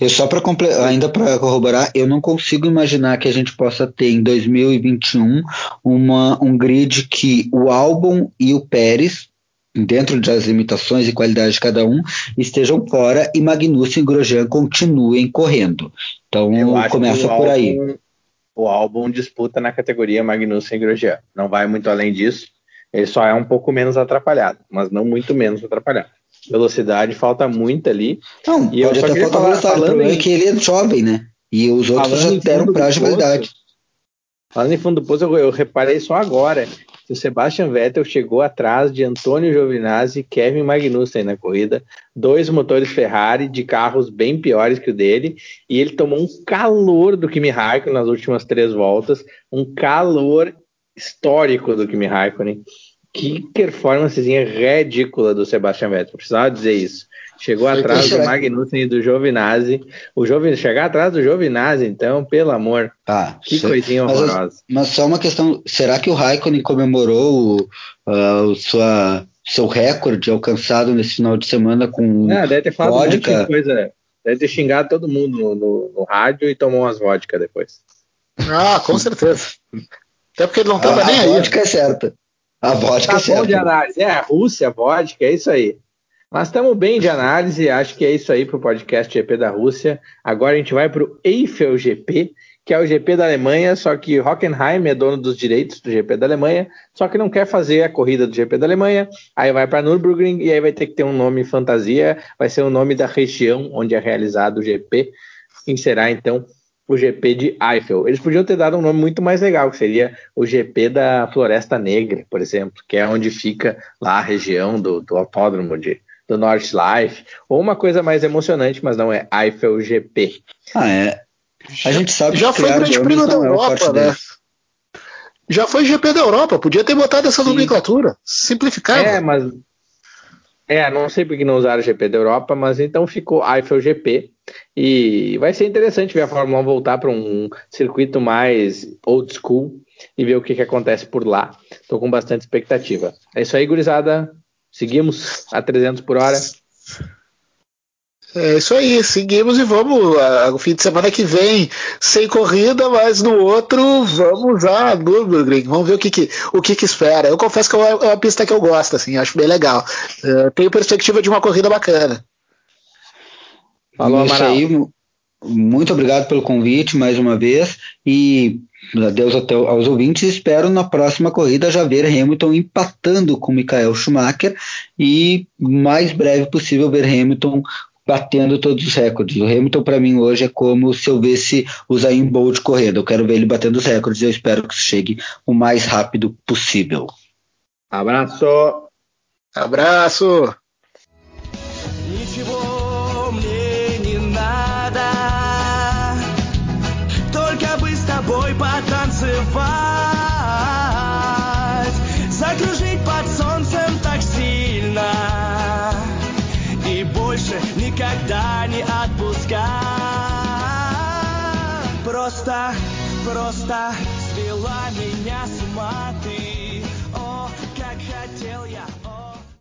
Eu só para ainda para corroborar, eu não consigo imaginar que a gente possa ter em 2021 uma, um grid que o álbum e o Pérez, dentro das limitações e qualidade de cada um, estejam fora e Magnussen e Grosjean continuem correndo. Então começa por álbum, aí. O álbum disputa na categoria Magnussen e Grosjean. Não vai muito além disso. Ele só é um pouco menos atrapalhado, mas não muito menos atrapalhado velocidade, falta muito ali. Não, e pode até faltar velocidade, o problema é em... é que ele é jovem, né? E os outros falando já deram prazo de validade. Falando em fundo do poço, eu, eu, reparei só agora. o Sebastian Vettel chegou atrás de Antônio Giovinazzi e Kevin Magnussen na corrida, dois motores Ferrari de carros bem piores que o dele, e ele tomou um calor do Kimi Raikkonen nas últimas três voltas, um calor histórico do Kimi Raikkonen. Que performancezinha ridícula do Sebastian Vettel, precisava dizer isso. Chegou atrás do Magnussen e do Giovinazzi. O Giovinazzi, chegar atrás do Giovinazzi, então, pelo amor. Tá, que coisinha horrorosa. Mas, mas, só uma questão: será que o Raikkonen comemorou o, uh, sua, seu recorde alcançado nesse final de semana com. Ah, deve ter falado vodka. um monte de coisa. Deve ter xingado todo mundo no, no, no rádio e tomou umas vodka depois. Ah, com certeza. (laughs) Até porque ele não tava a, nem a aí. A vodka é certa. A vodka tá é bom de análise. É, a Rússia, vodka, é isso aí. Mas estamos bem de análise, acho que é isso aí para o podcast GP da Rússia. Agora a gente vai para o Eiffel GP, que é o GP da Alemanha, só que Hockenheim é dono dos direitos do GP da Alemanha, só que não quer fazer a corrida do GP da Alemanha, aí vai para Nürburgring e aí vai ter que ter um nome fantasia, vai ser o nome da região onde é realizado o GP, e será então o GP de Eiffel. Eles podiam ter dado um nome muito mais legal, que seria o GP da Floresta Negra, por exemplo, que é onde fica lá a região do, do autódromo de do Nordlife, ou uma coisa mais emocionante, mas não é Eiffel GP. Ah, é. A gente sabe já foi Grande Prêmio da Europa, é né? Já foi GP da Europa, podia ter botado essa Sim. nomenclatura, simplificado. É, mas é, não sei por que não usaram o GP da Europa, mas então ficou Eiffel GP. E vai ser interessante ver a Fórmula 1 voltar para um circuito mais old school e ver o que, que acontece por lá. Estou com bastante expectativa. É isso aí, gurizada. Seguimos a 300 por hora. É isso aí, seguimos e vamos. O fim de semana que vem, sem corrida, mas no outro vamos a Nürburgring. Vamos ver o que, que o que, que, espera. Eu confesso que é uma pista que eu gosto, assim, acho bem legal. Uh, tenho perspectiva de uma corrida bacana. Falou, Amaral. Aí, muito obrigado pelo convite mais uma vez e adeus aos ouvintes. Espero na próxima corrida já ver Hamilton empatando com Michael Schumacher e mais breve possível ver Hamilton batendo todos os recordes. O Hamilton para mim hoje é como se eu visse o Zayn Bolt correndo. Eu quero ver ele batendo os recordes. Eu espero que chegue o mais rápido possível. Abraço. Abraço. просто,